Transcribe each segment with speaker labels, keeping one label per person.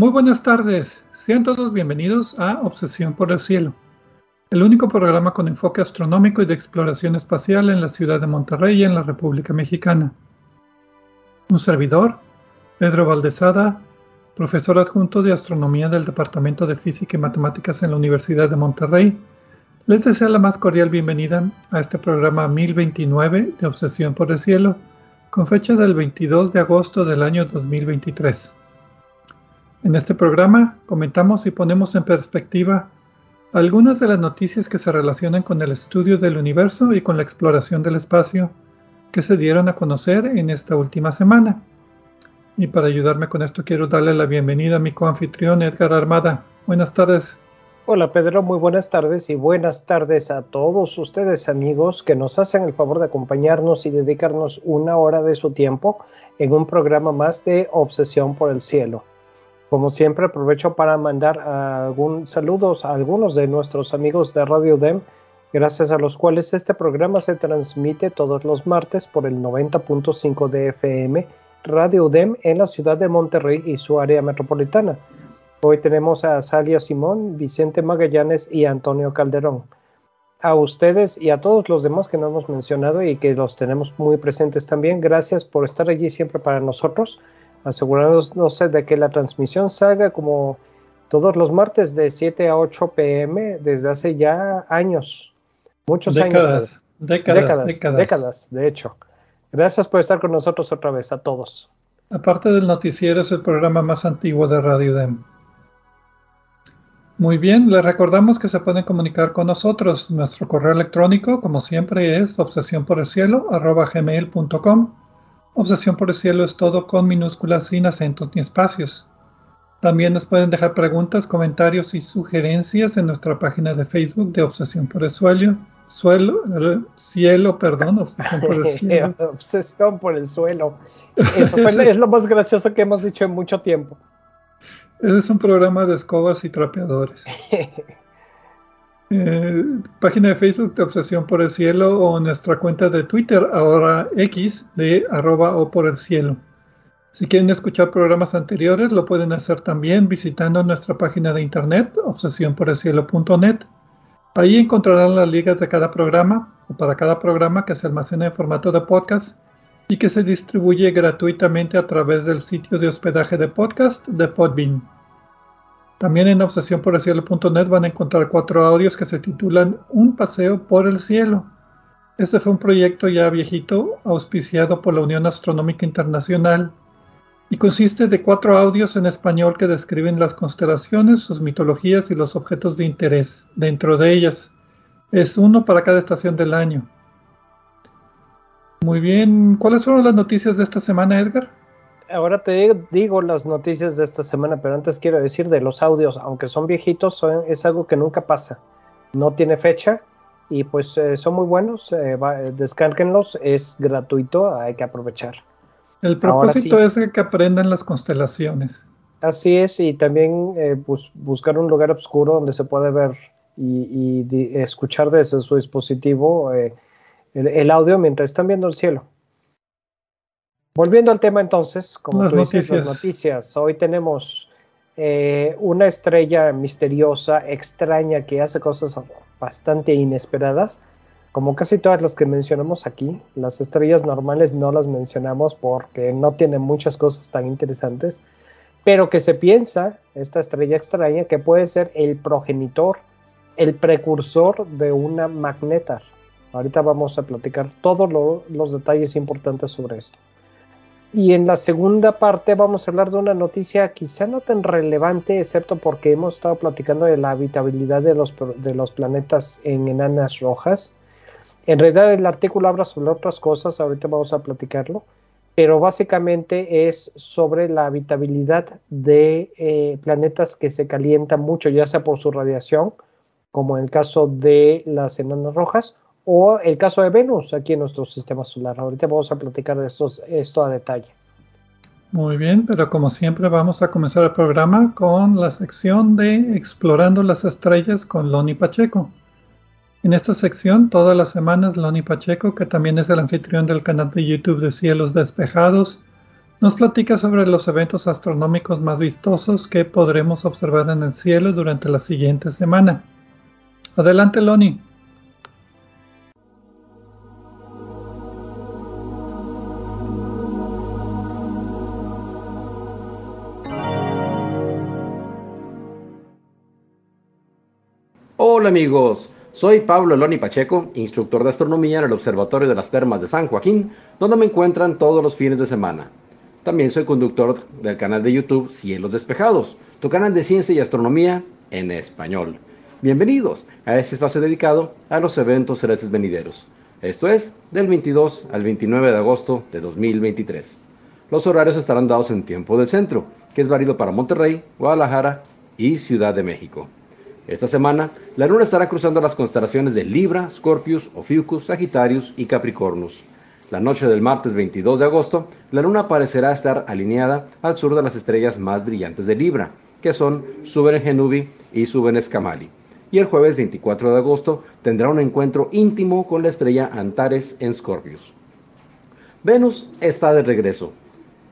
Speaker 1: Muy buenas tardes, sean todos bienvenidos a Obsesión por el Cielo, el único programa con enfoque astronómico y de exploración espacial en la ciudad de Monterrey y en la República Mexicana. Un servidor, Pedro Valdezada, profesor adjunto de Astronomía del Departamento de Física y Matemáticas en la Universidad de Monterrey, les desea la más cordial bienvenida a este programa 1029 de Obsesión por el Cielo, con fecha del 22 de agosto del año 2023. En este programa comentamos y ponemos en perspectiva algunas de las noticias que se relacionan con el estudio del universo y con la exploración del espacio que se dieron a conocer en esta última semana. Y para ayudarme con esto quiero darle la bienvenida a mi coanfitrión Edgar Armada. Buenas tardes.
Speaker 2: Hola Pedro, muy buenas tardes y buenas tardes a todos ustedes amigos que nos hacen el favor de acompañarnos y dedicarnos una hora de su tiempo en un programa más de Obsesión por el Cielo. Como siempre, aprovecho para mandar algún, saludos a algunos de nuestros amigos de Radio DEM, gracias a los cuales este programa se transmite todos los martes por el 90.5 de FM Radio DEM en la ciudad de Monterrey y su área metropolitana. Hoy tenemos a Salia Simón, Vicente Magallanes y Antonio Calderón. A ustedes y a todos los demás que no hemos mencionado y que los tenemos muy presentes también, gracias por estar allí siempre para nosotros sé de que la transmisión salga como todos los martes de 7 a 8 pm desde hace ya años, muchos
Speaker 1: años.
Speaker 2: Décadas, décadas, décadas, décadas, de hecho. Gracias por estar con nosotros otra vez, a todos.
Speaker 1: Aparte del noticiero, es el programa más antiguo de Radio DEM. Muy bien, les recordamos que se pueden comunicar con nosotros. Nuestro correo electrónico, como siempre, es obsesión Obsesión por el cielo es todo con minúsculas sin acentos ni espacios. También nos pueden dejar preguntas, comentarios y sugerencias en nuestra página de Facebook de Obsesión por el Suelo. Suelo, cielo, perdón,
Speaker 2: obsesión por el cielo. obsesión por el suelo. Eso es lo más gracioso que hemos dicho en mucho tiempo.
Speaker 1: Ese es un programa de escobas y trapeadores. Eh, página de Facebook de Obsesión por el Cielo o nuestra cuenta de Twitter, ahora X, de arroba o por el cielo. Si quieren escuchar programas anteriores, lo pueden hacer también visitando nuestra página de internet, obsesiónporelcielo.net. Ahí encontrarán las ligas de cada programa o para cada programa que se almacena en formato de podcast y que se distribuye gratuitamente a través del sitio de hospedaje de podcast de Podbean. También en obsesiónporelcielo.net van a encontrar cuatro audios que se titulan Un paseo por el cielo. Este fue un proyecto ya viejito, auspiciado por la Unión Astronómica Internacional, y consiste de cuatro audios en español que describen las constelaciones, sus mitologías y los objetos de interés dentro de ellas. Es uno para cada estación del año. Muy bien, ¿cuáles fueron las noticias de esta semana, Edgar?
Speaker 2: Ahora te digo las noticias de esta semana, pero antes quiero decir de los audios, aunque son viejitos, es algo que nunca pasa. No tiene fecha y pues eh, son muy buenos, eh, descárguenlos, es gratuito, hay que aprovechar.
Speaker 1: El propósito es que aprendan las constelaciones.
Speaker 2: Así es, y también eh, buscar un lugar oscuro donde se puede ver y, escuchar desde su dispositivo el audio mientras están viendo el cielo. Volviendo al tema entonces, como las, noticias. las noticias, hoy tenemos eh, una estrella misteriosa, extraña, que hace cosas bastante inesperadas, como casi todas las que mencionamos aquí. Las estrellas normales no las mencionamos porque no tienen muchas cosas tan interesantes, pero que se piensa, esta estrella extraña, que puede ser el progenitor, el precursor de una magnetar. Ahorita vamos a platicar todos los detalles importantes sobre esto. Y en la segunda parte vamos a hablar de una noticia quizá no tan relevante, excepto porque hemos estado platicando de la habitabilidad de los, de los planetas en enanas rojas. En realidad el artículo habla sobre otras cosas, ahorita vamos a platicarlo, pero básicamente es sobre la habitabilidad de eh, planetas que se calientan mucho, ya sea por su radiación, como en el caso de las enanas rojas, o el caso de Venus aquí en nuestro sistema solar. Ahorita vamos a platicar de esto a detalle.
Speaker 1: Muy bien, pero como siempre vamos a comenzar el programa con la sección de Explorando las Estrellas con Loni Pacheco. En esta sección, todas las semanas, Loni Pacheco, que también es el anfitrión del canal de YouTube de Cielos Despejados, nos platica sobre los eventos astronómicos más vistosos que podremos observar en el cielo durante la siguiente semana. Adelante, Loni.
Speaker 3: Hola amigos, soy Pablo Loni Pacheco, instructor de astronomía en el Observatorio de las Termas de San Joaquín, donde me encuentran todos los fines de semana. También soy conductor del canal de YouTube Cielos Despejados, tu canal de ciencia y astronomía en español. Bienvenidos a este espacio dedicado a los eventos celestes venideros. Esto es del 22 al 29 de agosto de 2023. Los horarios estarán dados en tiempo del centro, que es válido para Monterrey, Guadalajara y Ciudad de México. Esta semana, la luna estará cruzando las constelaciones de Libra, Scorpius, Ophiuchus, Sagittarius y Capricornus. La noche del martes 22 de agosto, la luna parecerá estar alineada al sur de las estrellas más brillantes de Libra, que son Suben Genubi y Suben Escamali. Y el jueves 24 de agosto tendrá un encuentro íntimo con la estrella Antares en Scorpius. Venus está de regreso.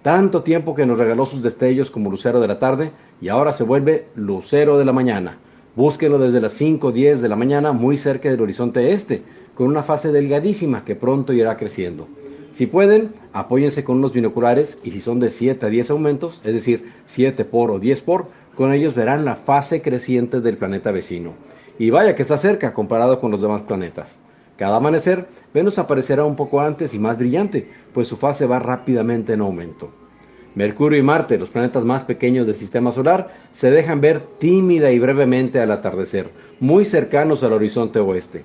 Speaker 3: Tanto tiempo que nos regaló sus destellos como lucero de la tarde y ahora se vuelve lucero de la mañana Búsquenlo desde las 5 o 10 de la mañana muy cerca del horizonte este, con una fase delgadísima que pronto irá creciendo. Si pueden, apóyense con unos binoculares y si son de 7 a 10 aumentos, es decir, 7 por o 10 por, con ellos verán la fase creciente del planeta vecino. Y vaya que está cerca comparado con los demás planetas. Cada amanecer, Venus aparecerá un poco antes y más brillante, pues su fase va rápidamente en aumento. Mercurio y Marte, los planetas más pequeños del sistema solar, se dejan ver tímida y brevemente al atardecer, muy cercanos al horizonte oeste.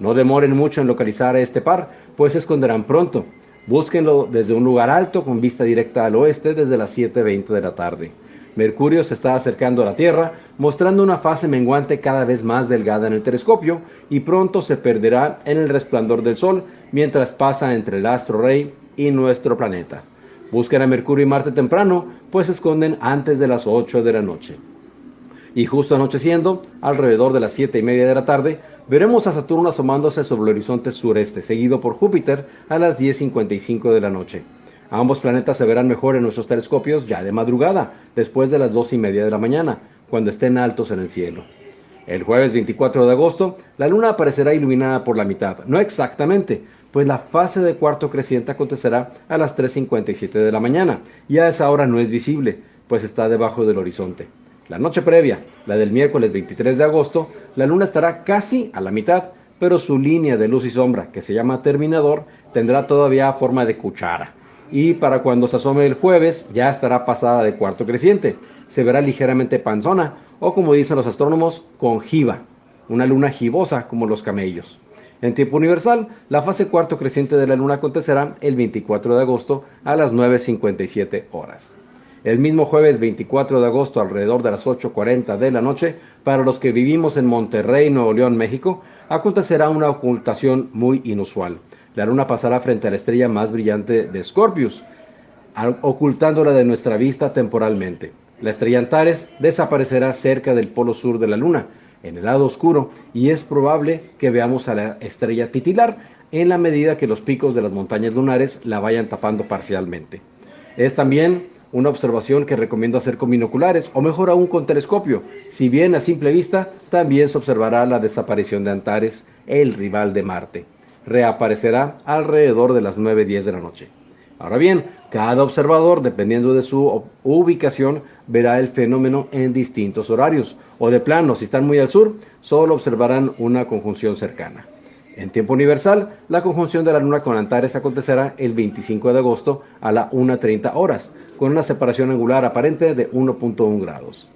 Speaker 3: No demoren mucho en localizar a este par, pues se esconderán pronto. Búsquenlo desde un lugar alto con vista directa al oeste desde las 7.20 de la tarde. Mercurio se está acercando a la Tierra, mostrando una fase menguante cada vez más delgada en el telescopio y pronto se perderá en el resplandor del Sol mientras pasa entre el astro rey y nuestro planeta. Busquen a Mercurio y Marte temprano, pues se esconden antes de las 8 de la noche. Y justo anocheciendo, alrededor de las 7 y media de la tarde, veremos a Saturno asomándose sobre el horizonte sureste, seguido por Júpiter a las 10.55 de la noche. Ambos planetas se verán mejor en nuestros telescopios ya de madrugada, después de las 2 y media de la mañana, cuando estén altos en el cielo. El jueves 24 de agosto, la luna aparecerá iluminada por la mitad, no exactamente, pues la fase de cuarto creciente acontecerá a las 3.57 de la mañana y a esa hora no es visible, pues está debajo del horizonte. La noche previa, la del miércoles 23 de agosto, la luna estará casi a la mitad, pero su línea de luz y sombra, que se llama terminador, tendrá todavía forma de cuchara. Y para cuando se asome el jueves ya estará pasada de cuarto creciente. Se verá ligeramente panzona o como dicen los astrónomos, conjiva, una luna gibosa como los camellos. En tiempo universal, la fase cuarto creciente de la Luna acontecerá el 24 de agosto a las 9.57 horas. El mismo jueves 24 de agosto, alrededor de las 8.40 de la noche, para los que vivimos en Monterrey, Nuevo León, México, acontecerá una ocultación muy inusual. La Luna pasará frente a la estrella más brillante de Scorpius, ocultándola de nuestra vista temporalmente. La estrella Antares desaparecerá cerca del polo sur de la Luna, en el lado oscuro y es probable que veamos a la estrella titilar en la medida que los picos de las montañas lunares la vayan tapando parcialmente. Es también una observación que recomiendo hacer con binoculares o mejor aún con telescopio. Si bien a simple vista, también se observará la desaparición de Antares, el rival de Marte. Reaparecerá alrededor de las 9.10 de la noche. Ahora bien, cada observador, dependiendo de su ubicación, verá el fenómeno en distintos horarios, o de plano, si están muy al sur, solo observarán una conjunción cercana. En tiempo universal, la conjunción de la Luna con Antares acontecerá el 25 de agosto a las 1.30 horas, con una separación angular aparente de 1.1 grados.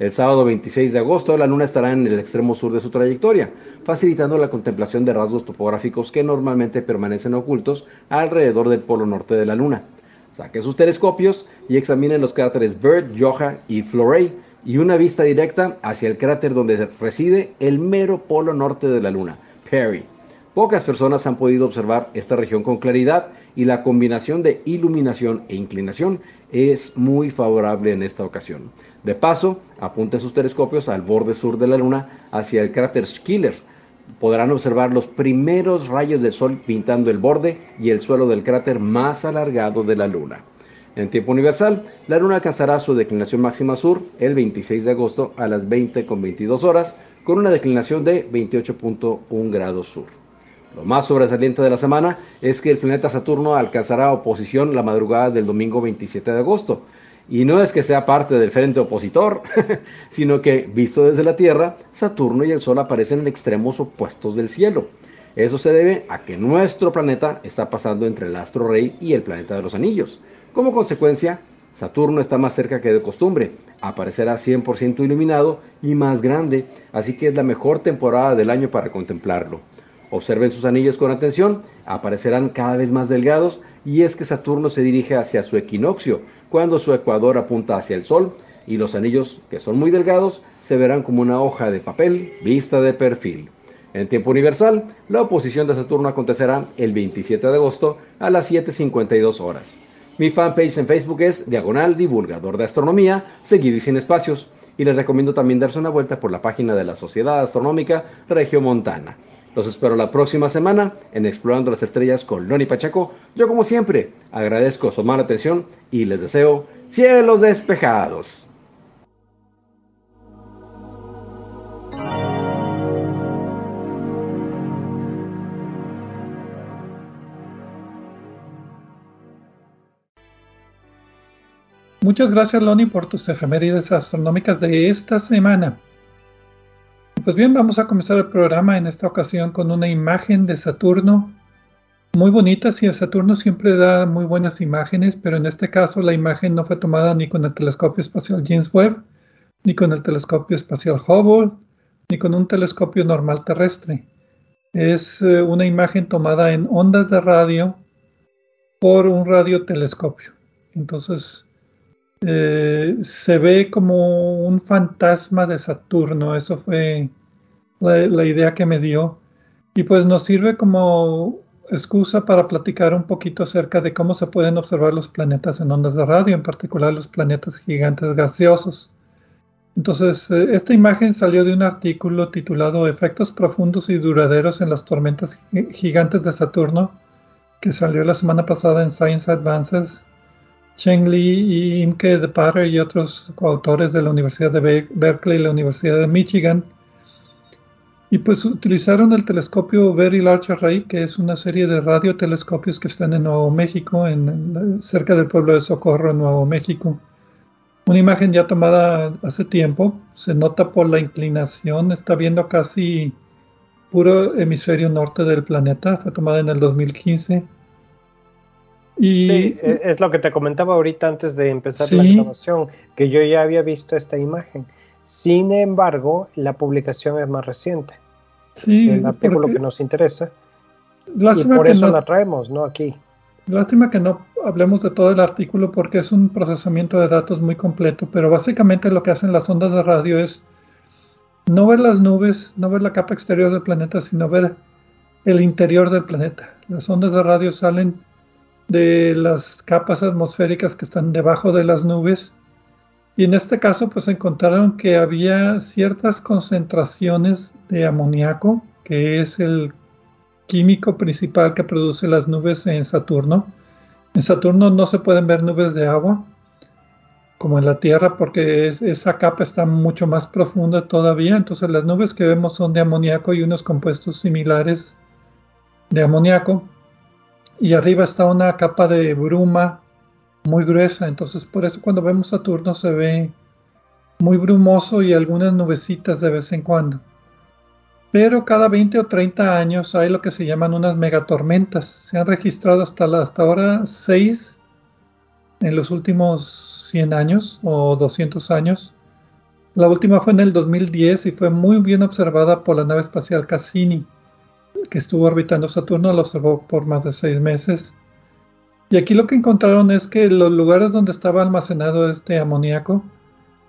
Speaker 3: El sábado 26 de agosto, la Luna estará en el extremo sur de su trayectoria, facilitando la contemplación de rasgos topográficos que normalmente permanecen ocultos alrededor del polo norte de la Luna. Saquen sus telescopios y examinen los cráteres Bird, Joha y Florey y una vista directa hacia el cráter donde reside el mero polo norte de la Luna, Perry. Pocas personas han podido observar esta región con claridad y la combinación de iluminación e inclinación es muy favorable en esta ocasión. De paso, apunten sus telescopios al borde sur de la Luna hacia el cráter Schiller. Podrán observar los primeros rayos de sol pintando el borde y el suelo del cráter más alargado de la Luna. En tiempo universal, la Luna alcanzará su declinación máxima sur el 26 de agosto a las 20.22 horas con una declinación de 28.1 grados sur. Lo más sobresaliente de la semana es que el planeta Saturno alcanzará oposición la madrugada del domingo 27 de agosto. Y no es que sea parte del frente opositor, sino que, visto desde la Tierra, Saturno y el Sol aparecen en extremos opuestos del cielo. Eso se debe a que nuestro planeta está pasando entre el astro rey y el planeta de los anillos. Como consecuencia, Saturno está más cerca que de costumbre, aparecerá 100% iluminado y más grande, así que es la mejor temporada del año para contemplarlo. Observen sus anillos con atención, aparecerán cada vez más delgados y es que Saturno se dirige hacia su equinoccio, cuando su ecuador apunta hacia el Sol y los anillos, que son muy delgados, se verán como una hoja de papel vista de perfil. En tiempo universal, la oposición de Saturno acontecerá el 27 de agosto a las 7.52 horas. Mi fanpage en Facebook es Diagonal Divulgador de Astronomía, seguido y sin espacios, y les recomiendo también darse una vuelta por la página de la Sociedad Astronómica Regiomontana. Los espero la próxima semana en Explorando las Estrellas con Loni Pacheco. Yo como siempre agradezco su mala atención y les deseo cielos despejados.
Speaker 1: Muchas gracias Loni por tus efemérides astronómicas de esta semana. Pues bien, vamos a comenzar el programa en esta ocasión con una imagen de Saturno muy bonita. Sí, Saturno siempre da muy buenas imágenes, pero en este caso la imagen no fue tomada ni con el telescopio espacial James Webb, ni con el telescopio espacial Hubble, ni con un telescopio normal terrestre. Es eh, una imagen tomada en ondas de radio por un radiotelescopio. Entonces, eh, se ve como un fantasma de Saturno, eso fue la, idea que me dio. Y pues nos sirve como excusa para platicar un poquito acerca de cómo se pueden observar los planetas en ondas de radio, en particular los planetas gigantes gaseosos. Entonces, eh, esta imagen salió de un artículo titulado Efectos profundos y duraderos en las tormentas gigantes de Saturno, que salió la semana pasada en Science Advances Cheng Li y Imke de Parre y otros coautores de la Universidad de Berkeley y la Universidad de Michigan. Y pues utilizaron el telescopio Very Large Array, que es una serie de radiotelescopios que están en Nuevo México, en, cerca del pueblo de Socorro, en Nuevo México. Una imagen ya tomada hace tiempo, se nota por la inclinación, está viendo casi puro hemisferio norte del planeta, fue tomada en el 2015
Speaker 2: y, sí, e, es lo que te comentaba ahorita antes de empezar la grabación, que yo ya había visto esta imagen. Sin embargo, la publicación es más reciente. Sí, el artículo que nos interesa. y por eso la traemos, ¿no? Aquí.
Speaker 1: Lástima que no hablemos de todo el artículo porque es un procesamiento de datos muy completo, pero básicamente lo que hacen las ondas de radio es no ver las nubes, no ver la capa exterior del planeta, sino ver el interior del planeta. Las ondas de radio salen de las capas atmosféricas que están debajo de las nubes. Y en este caso, pues encontraron que había ciertas concentraciones de amoníaco, que es el químico principal que produce las nubes en Saturno. En Saturno no se pueden ver nubes de agua, como en la Tierra, porque esa capa está mucho más profunda todavía. Entonces las nubes que vemos son de amoníaco y unos compuestos similares de amoníaco y arriba está una capa de bruma muy gruesa, entonces por eso cuando vemos Saturno se ve muy brumoso y algunas nubecitas de vez en cuando. Pero cada 20 o 30 años hay lo que se llaman unas megatormentas. Se han registrado hasta, hasta ahora 6 en los últimos 100 años o 200 años. La última fue en el 2010 y fue muy bien observada por la nave espacial Cassini que estuvo orbitando Saturno, lo observó por más de seis meses. Y aquí lo que encontraron es que los lugares donde estaba almacenado este amoníaco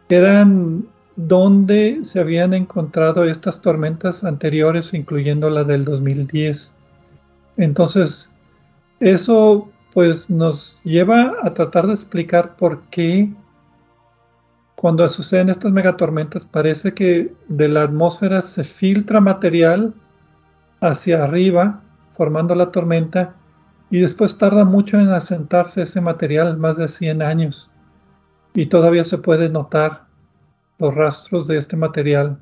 Speaker 1: eran donde se habían encontrado estas tormentas anteriores, incluyendo la del 2010. Entonces, eso pues nos lleva a tratar de explicar por qué cuando suceden estas megatormentas parece que de la atmósfera se filtra material hacia arriba, formando la tormenta, y después tarda mucho en asentarse ese material, más de 100 años, y todavía se puede notar los rastros de este material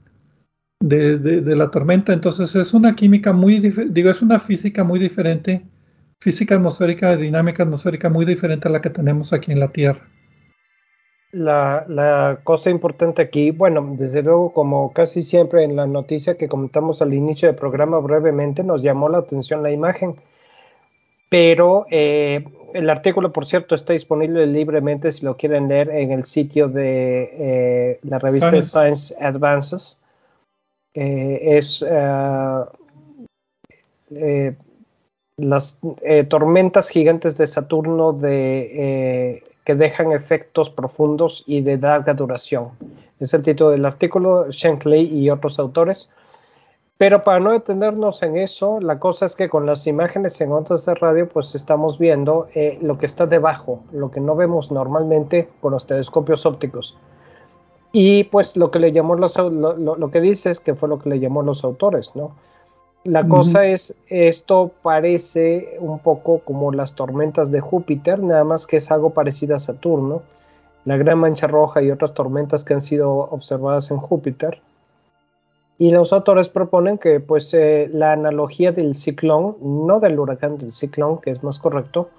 Speaker 1: de, de, la tormenta. Entonces es una química muy, digo, es una física muy diferente física atmosférica, dinámica atmosférica muy diferente a la que tenemos aquí en la Tierra.
Speaker 2: La, cosa importante aquí, bueno, desde luego, como casi siempre en la noticia que comentamos al inicio del programa brevemente, nos llamó la atención la imagen. Pero eh, el artículo, por cierto, está disponible libremente si lo quieren leer en el sitio de eh, la revista Science, Advances. Eh, es las eh, tormentas gigantes de Saturno de, que dejan efectos profundos y de larga duración. Es el título del artículo, Shankly y otros autores. Pero para no detenernos en eso, la cosa es que con las imágenes en ondas de radio, pues estamos viendo eh, lo que está debajo, lo que no vemos normalmente con los telescopios ópticos. Y pues lo que le llamó los, lo, lo que dice es que fue lo que le llamó los autores, ¿no? La cosa es, esto parece un poco como las tormentas de Júpiter, nada más que es algo parecido a Saturno, la gran mancha roja y otras tormentas que han sido observadas en Júpiter. Y los autores proponen que pues eh, la analogía del ciclón, no del huracán, del ciclón, que es más correcto,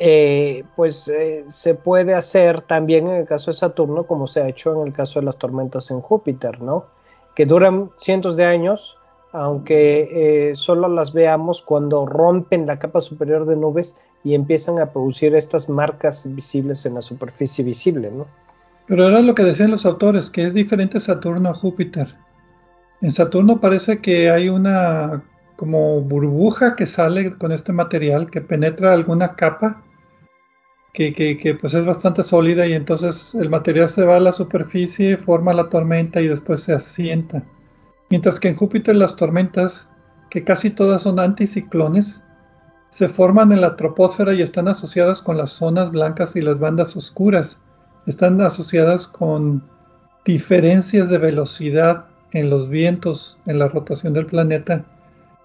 Speaker 2: eh, pues eh, se puede hacer también en el caso de Saturno como se ha hecho en el caso de las tormentas en Júpiter, ¿no? Que duran cientos de años aunque eh, solo las veamos cuando rompen la capa superior de nubes y empiezan a producir estas marcas visibles en la superficie visible, ¿no?
Speaker 1: Pero era lo que decían los autores, que es diferente Saturno a Júpiter. En Saturno parece que hay una como burbuja que sale con este material que penetra alguna capa que, que, pues es bastante sólida y entonces el material se va a la superficie, forma la tormenta y después se asienta. Mientras que en Júpiter las tormentas, que casi todas son anticiclones, se forman en la troposfera y están asociadas con las zonas blancas y las bandas oscuras. Están asociadas con diferencias de velocidad en los vientos, en la rotación del planeta,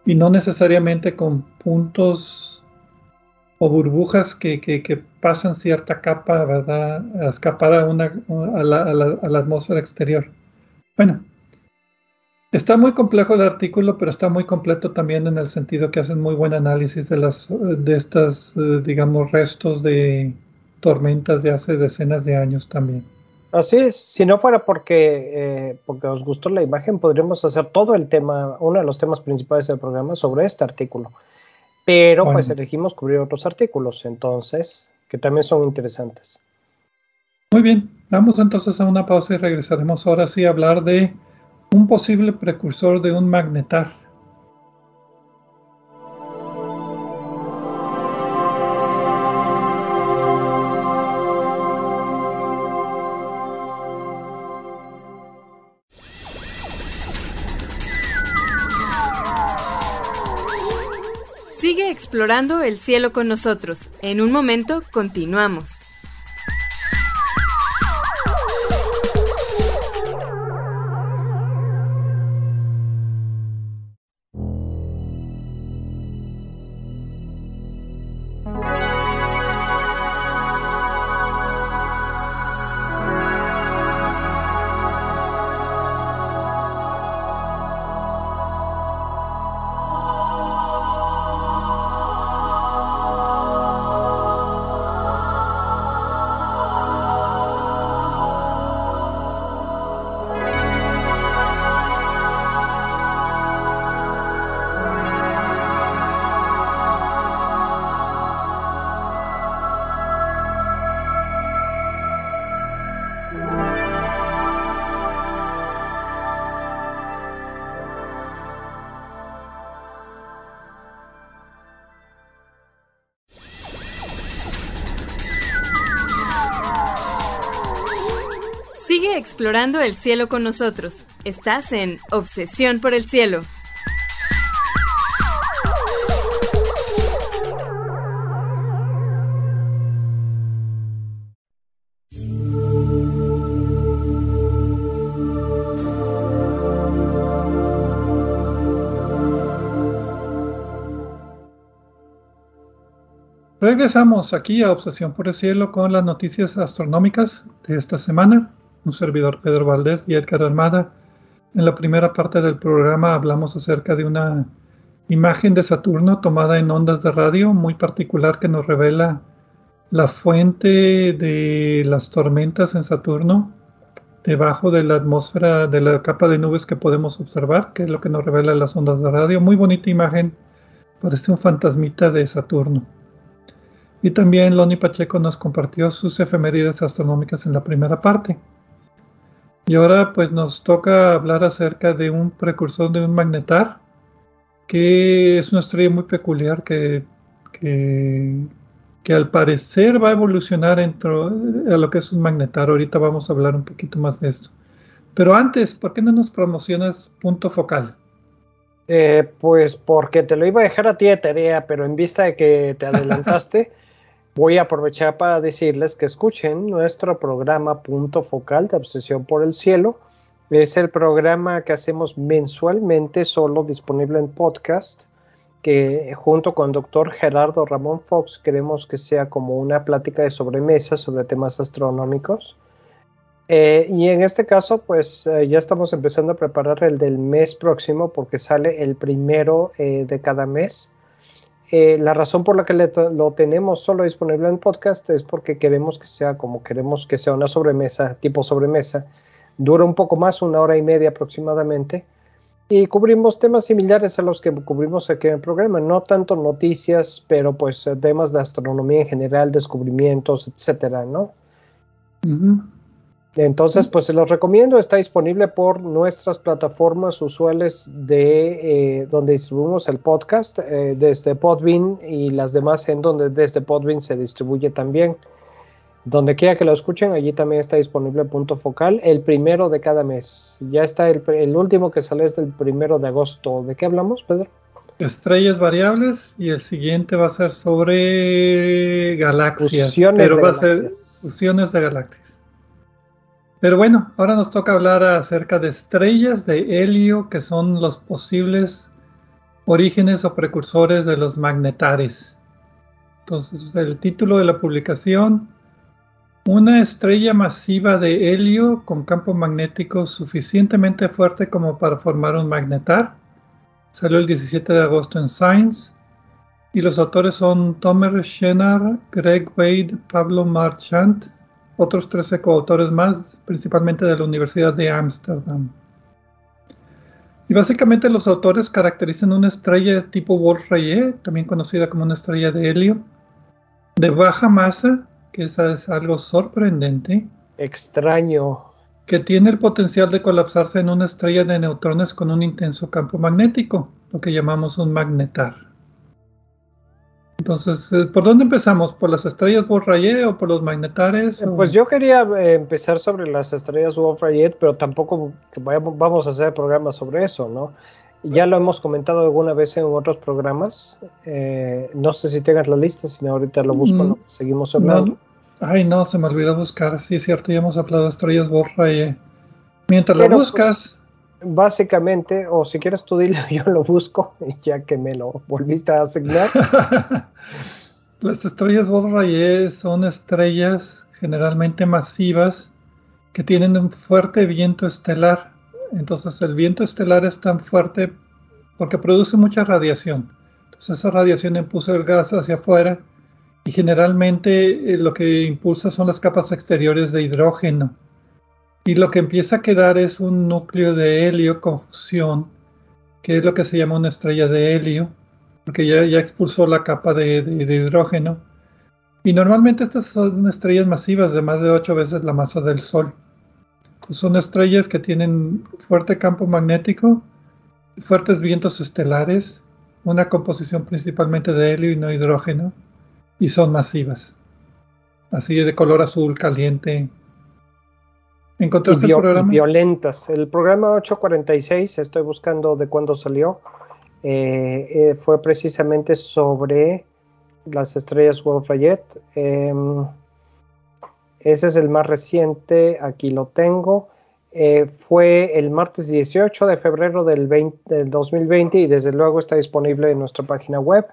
Speaker 1: y no necesariamente con puntos o burbujas que, pasan cierta capa, ¿verdad? A escapar a, una, a la atmósfera exterior. Bueno, Está muy complejo el artículo, pero está muy completo también en el sentido que hacen muy buen análisis de las de estas, eh, digamos, restos de tormentas de hace decenas de años también.
Speaker 2: Así es, si no fuera porque, eh, porque os gustó la imagen, podríamos hacer todo el tema, uno de los temas principales del programa sobre este artículo. Pero pues elegimos cubrir otros artículos, entonces, que también son interesantes.
Speaker 1: Muy bien, vamos entonces a una pausa y regresaremos ahora sí a hablar de un posible precursor de un magnetar.
Speaker 4: Sigue explorando el cielo con nosotros. En un momento continuamos. Explorando el cielo con nosotros. Estás en Obsesión por el Cielo.
Speaker 1: Regresamos aquí a Obsesión por el Cielo con las noticias astronómicas de esta semana. Un servidor Pedro Valdés y Edgar Armada. En la primera parte del programa hablamos acerca de una imagen de Saturno tomada en ondas de radio muy particular que nos revela la fuente de las tormentas en Saturno debajo de la atmósfera de la capa de nubes que podemos observar, que es lo que nos revela las ondas de radio. Muy bonita imagen, parece un fantasmita de Saturno. Y también Loni Pacheco nos compartió sus efemérides astronómicas en la primera parte. Y ahora pues nos toca hablar acerca de un precursor de un magnetar, que es una estrella muy peculiar que, que, al parecer va a evolucionar dentro a lo que es un magnetar. Ahorita vamos a hablar un poquito más de esto. Pero antes, ¿por qué no nos promocionas punto focal?
Speaker 2: Eh, pues porque te lo iba a dejar a ti de tarea, pero en vista de que te adelantaste, Voy a aprovechar para decirles que escuchen nuestro programa Punto Focal de Obsesión por el Cielo. Es el programa que hacemos mensualmente, solo disponible en podcast, que junto con doctor Gerardo Ramón Fox queremos que sea como una plática de sobremesa sobre temas astronómicos. Eh, y en este caso, pues eh, ya estamos empezando a preparar el del mes próximo porque sale el primero eh, de cada mes. Eh, la razón por la que lo tenemos solo disponible en podcast es porque queremos que sea como queremos que sea una sobremesa, tipo sobremesa. Dura un poco más, una hora y media aproximadamente. Y cubrimos temas similares a los que cubrimos aquí en el programa. No tanto noticias, pero pues temas de astronomía en general, descubrimientos, etcétera, ¿no? Entonces, pues se los recomiendo, está disponible por nuestras plataformas usuales de eh, donde distribuimos el podcast, eh, desde Podbean y las demás en donde desde Podbean se distribuye también. Donde quiera que lo escuchen, allí también está disponible punto focal, el primero de cada mes. Ya está el, el último que sale es el primero de agosto. ¿De qué hablamos, Pedro?
Speaker 1: Estrellas variables y el siguiente va a ser sobre galaxias. pero va a ser fusiones de galaxias. Pero bueno, ahora nos toca hablar acerca de estrellas de helio, que son los posibles orígenes o precursores de los magnetares. Entonces, el título de la publicación, una estrella masiva de helio con campo magnético suficientemente fuerte como para formar un magnetar. Salió el 17 de agosto en Science. Y los autores son Tomer Shenar, Greg Wade, Pablo Marchant otros 13 coautores más, principalmente de la Universidad de Ámsterdam. Y básicamente los autores caracterizan una estrella de tipo Wolf-Rayet, también conocida como una estrella de helio, de baja masa, que es, es algo sorprendente.
Speaker 2: Extraño.
Speaker 1: Que tiene el potencial de colapsarse en una estrella de neutrones con un intenso campo magnético, lo que llamamos un magnetar. Entonces, eh, ¿por dónde empezamos? ¿Por las estrellas Wolf-Rayet o por los magnetares?
Speaker 2: Eh, pues yo quería eh, empezar sobre las estrellas Wolf-Rayet, pero tampoco vamos a hacer programas sobre eso, ¿no? Ya lo hemos comentado alguna vez en otros programas. no sé si tengas la lista, si no ahorita lo busco, mm, seguimos hablando.
Speaker 1: ay, no, se me olvidó buscar. Sí, es cierto, ya hemos hablado de estrellas Wolf-Rayet. Mientras lo pues, buscas
Speaker 2: básicamente, o si quieres tú yo lo busco, ya que me lo volviste a asignar.
Speaker 1: Las estrellas Wolf-Rayet son estrellas generalmente masivas que tienen un fuerte viento estelar. Entonces el viento estelar es tan fuerte porque produce mucha radiación. Entonces esa radiación impulsa el gas hacia afuera y generalmente eh, lo que impulsa son las capas exteriores de hidrógeno y lo que empieza a quedar es un núcleo de helio con fusión, que es lo que se llama una estrella de helio, porque ya, ya expulsó la capa de, hidrógeno. Y normalmente estas son estrellas masivas de más de ocho veces la masa del Sol. son estrellas que tienen fuerte campo magnético, fuertes vientos estelares, una composición principalmente de helio y no hidrógeno, y son masivas. Así de color azul caliente, ¿Encontraste el programa?
Speaker 2: Violentas. El programa 846, estoy buscando de cuándo salió, eh, eh, fue precisamente sobre las estrellas Wolf-Rayet. Em, ese es el más reciente, aquí lo tengo. Eh, fue el martes 18 de febrero del, 2020 y desde luego está disponible en nuestra página web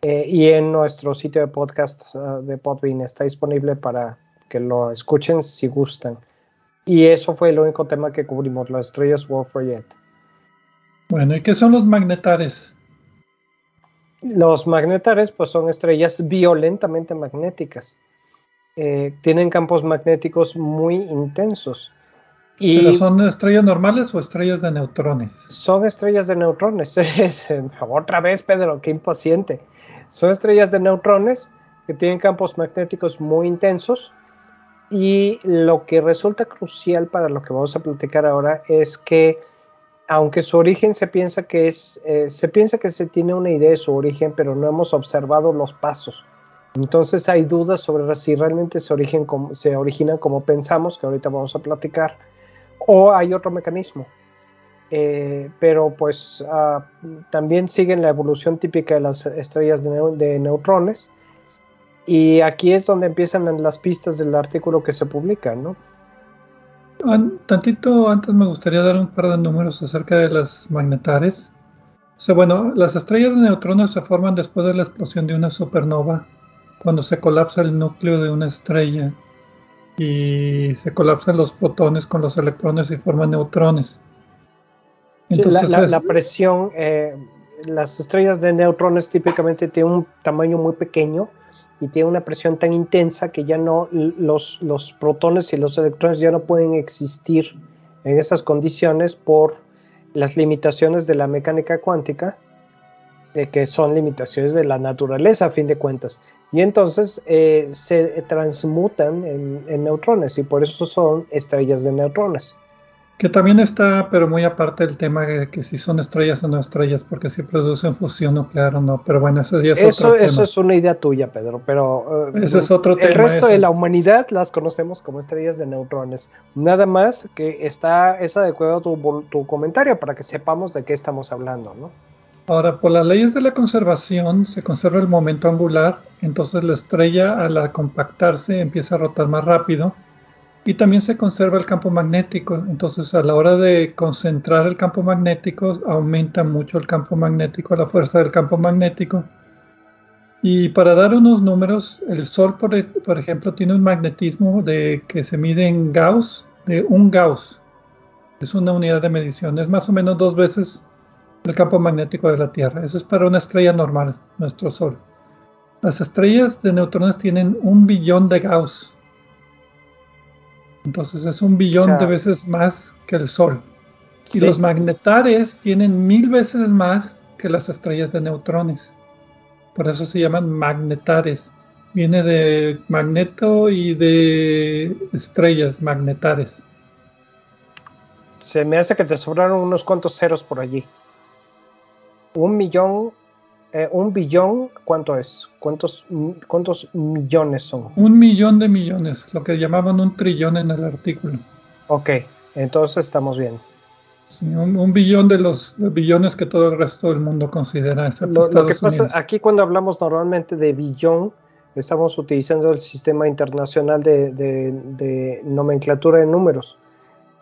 Speaker 2: y en nuestro sitio de podcast uh, de Podbean. Está disponible para que lo escuchen si gustan. Y eso fue el único tema que cubrimos, las estrellas Wolf-Rayet.
Speaker 1: Bueno, ¿y qué son los magnetares?
Speaker 2: Los magnetares pues son estrellas violentamente magnéticas. Eh, tienen campos magnéticos muy intensos.
Speaker 1: Y ¿Pero son estrellas normales o estrellas de neutrones?
Speaker 2: Son estrellas de neutrones. Otra vez, Pedro, qué impaciente. Son estrellas de neutrones que tienen campos magnéticos muy intensos y lo que resulta crucial para lo que vamos a platicar ahora es que aunque su origen se piensa que es, eh, se piensa que se tiene una idea de su origen, pero no hemos observado los pasos. Entonces hay dudas sobre si realmente se, origen se originan como pensamos, que ahorita vamos a platicar, o hay otro mecanismo. Eh, pero pues ah, también siguen la evolución típica de las estrellas de neutrones y aquí es donde empiezan las pistas del artículo que se publica, ¿no?
Speaker 1: Tantito antes me gustaría dar un par de números acerca de las magnetares. O sea, bueno, las estrellas de neutrones se forman después de la explosión de una supernova, cuando se colapsa el núcleo de una estrella y se colapsan los protones con los electrones y forman neutrones.
Speaker 2: Entonces, la, presión, eh, las estrellas de neutrones típicamente tienen un tamaño muy pequeño y tiene una presión tan intensa que ya no los, los protones y los electrones ya no pueden existir en esas condiciones por las limitaciones de la mecánica cuántica, que son limitaciones de la naturaleza a fin de cuentas. Y entonces eh, se transmutan en neutrones y por eso son estrellas de neutrones.
Speaker 1: Que también está, pero muy aparte del tema de que si son estrellas o no estrellas, porque si producen fusión nuclear o no. Pero bueno, eso ya es
Speaker 2: eso, otro Eso es una idea tuya, Pedro, pero
Speaker 1: uh, es otro
Speaker 2: el resto de la humanidad las conocemos como estrellas de neutrones. Nada más que está, es adecuado tu, tu comentario para que sepamos de qué estamos hablando, ¿no?
Speaker 1: Ahora, por las leyes de la conservación, se conserva el momento angular, entonces la estrella al compactarse empieza a rotar más rápido y también se conserva el campo magnético. Entonces, a la hora de concentrar el campo magnético, aumenta mucho el campo magnético, la fuerza del campo magnético. Y para dar unos números, el Sol, por, e, ejemplo, tiene un magnetismo de, que se mide en Gauss, de un Gauss. Es una unidad de medición, es más o menos dos veces el campo magnético de la Tierra. Eso es para una estrella normal, nuestro Sol. Las estrellas de neutrones tienen un billón de Gauss. Entonces es un billón de veces más que el Sol. Y los magnetares tienen mil veces más que las estrellas de neutrones. Por eso se llaman magnetares. Viene de magneto y de estrellas magnetares.
Speaker 2: Se me hace que te sobraron unos cuantos ceros por allí. Un millón eh, un billón, ¿cuánto es? ¿Cuántos, ¿Cuántos millones son?
Speaker 1: Un millón de millones, lo que llamaban un trillón en el artículo.
Speaker 2: Ok, entonces estamos bien.
Speaker 1: Sí, un, billón de los billones que todo el resto del mundo considera.
Speaker 2: Lo, lo que pasa aquí cuando hablamos normalmente de billón, estamos utilizando el sistema internacional de, nomenclatura de números.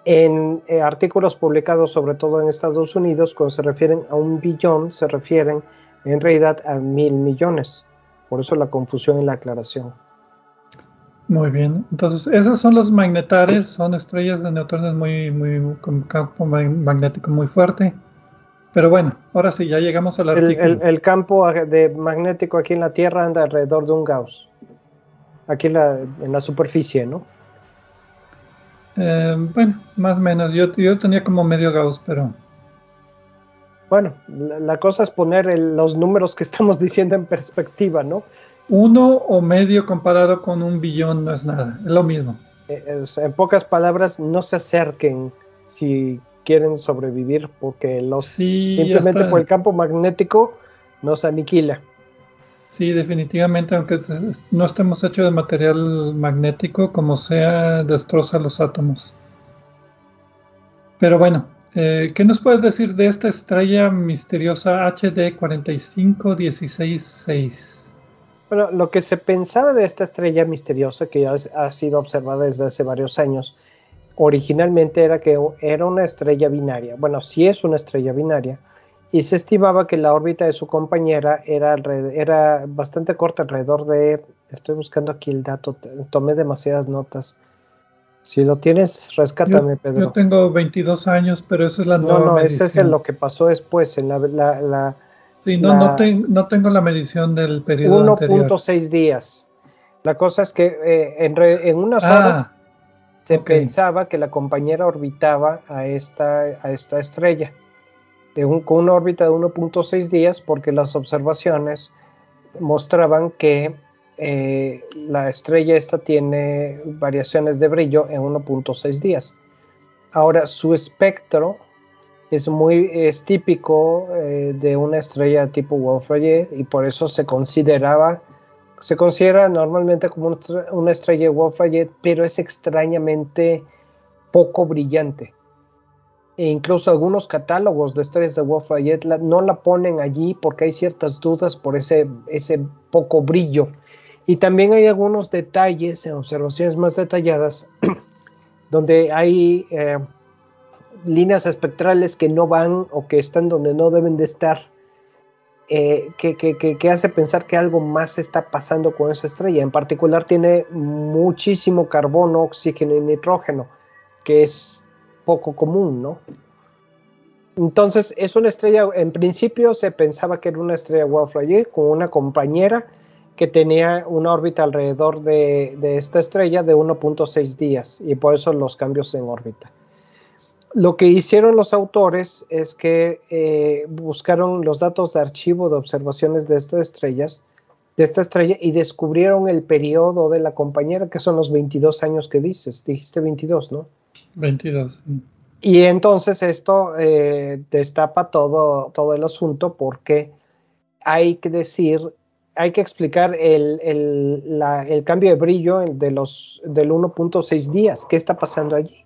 Speaker 2: En eh, artículos publicados sobre todo en Estados Unidos, cuando se refieren a un billón, se refieren en realidad a mil millones. Por eso la confusión en la aclaración.
Speaker 1: Muy bien, entonces esos son los magnetares, son estrellas de neutrones muy, muy con campo magnético muy fuerte. Pero bueno, ahora sí, ya llegamos al
Speaker 2: artículo. El, campo de magnético aquí en la Tierra anda alrededor de un Gauss. Aquí en la, en la superficie, ¿no?
Speaker 1: Eh, bueno, más o menos. Yo, yo tenía como medio Gauss, pero
Speaker 2: bueno, la, cosa es poner los números que estamos diciendo en perspectiva, ¿no?
Speaker 1: Uno o medio comparado con un billón no es nada, es lo mismo.
Speaker 2: Eh, en pocas palabras, no se acerquen si quieren sobrevivir, porque los simplemente por el campo magnético nos aniquila.
Speaker 1: Sí, definitivamente, aunque no estemos hechos de material magnético, como sea, destroza los átomos. Pero bueno, eh, ¿qué nos puedes decir de esta estrella misteriosa HD 45166?
Speaker 2: Bueno, lo que se pensaba de esta estrella misteriosa que ya ha sido observada desde hace varios años, originalmente era que era una estrella binaria. Bueno, sí es una estrella binaria, y se estimaba que la órbita de su compañera era, era bastante corta, alrededor de, estoy buscando aquí el dato, tomé demasiadas notas. Si lo tienes, rescátame, Pedro.
Speaker 1: Yo tengo 22 años, pero eso es la nueva
Speaker 2: No, no, ese es lo que pasó después, en la... la,
Speaker 1: sí, no, no, no, tengo la medición del periodo
Speaker 2: 1.6 días. La cosa es que eh, en, en, unas ah, horas se pensaba que la compañera orbitaba a esta, a esta estrella con una órbita de 1.6 días porque las observaciones mostraban que eh, la estrella esta tiene variaciones de brillo en 1.6 días. Ahora, su espectro es muy es típico eh, de una estrella tipo Wolf-Rayet y por eso se consideraba se considera normalmente como una estrella Wolf-Rayet, pero es extrañamente poco brillante e incluso algunos catálogos de estrellas de Wolf-Rayet no la ponen allí porque hay ciertas dudas por ese, ese poco brillo. Y también hay algunos detalles, en observaciones más detalladas, donde hay eh, líneas espectrales que no van o que están donde no deben de estar, eh, que, hace pensar que algo más está pasando con esa estrella. En particular tiene muchísimo carbono, oxígeno y nitrógeno, que es poco común, ¿no? Entonces es una estrella, en principio se pensaba que era una estrella Wolf-Rayet con una compañera que tenía una órbita alrededor de, esta estrella de 1.6 días y por eso los cambios en órbita. Lo que hicieron los autores es que eh, buscaron los datos de archivo de observaciones de estas estrellas, de esta estrella y descubrieron el periodo de la compañera que son los 22 años que dices. Dijiste 22, ¿no?
Speaker 1: 22.
Speaker 2: Y entonces esto eh, destapa todo, todo el asunto porque hay que decir, hay que explicar el, el, cambio de brillo de los, del 1.6 días. ¿Qué está pasando allí?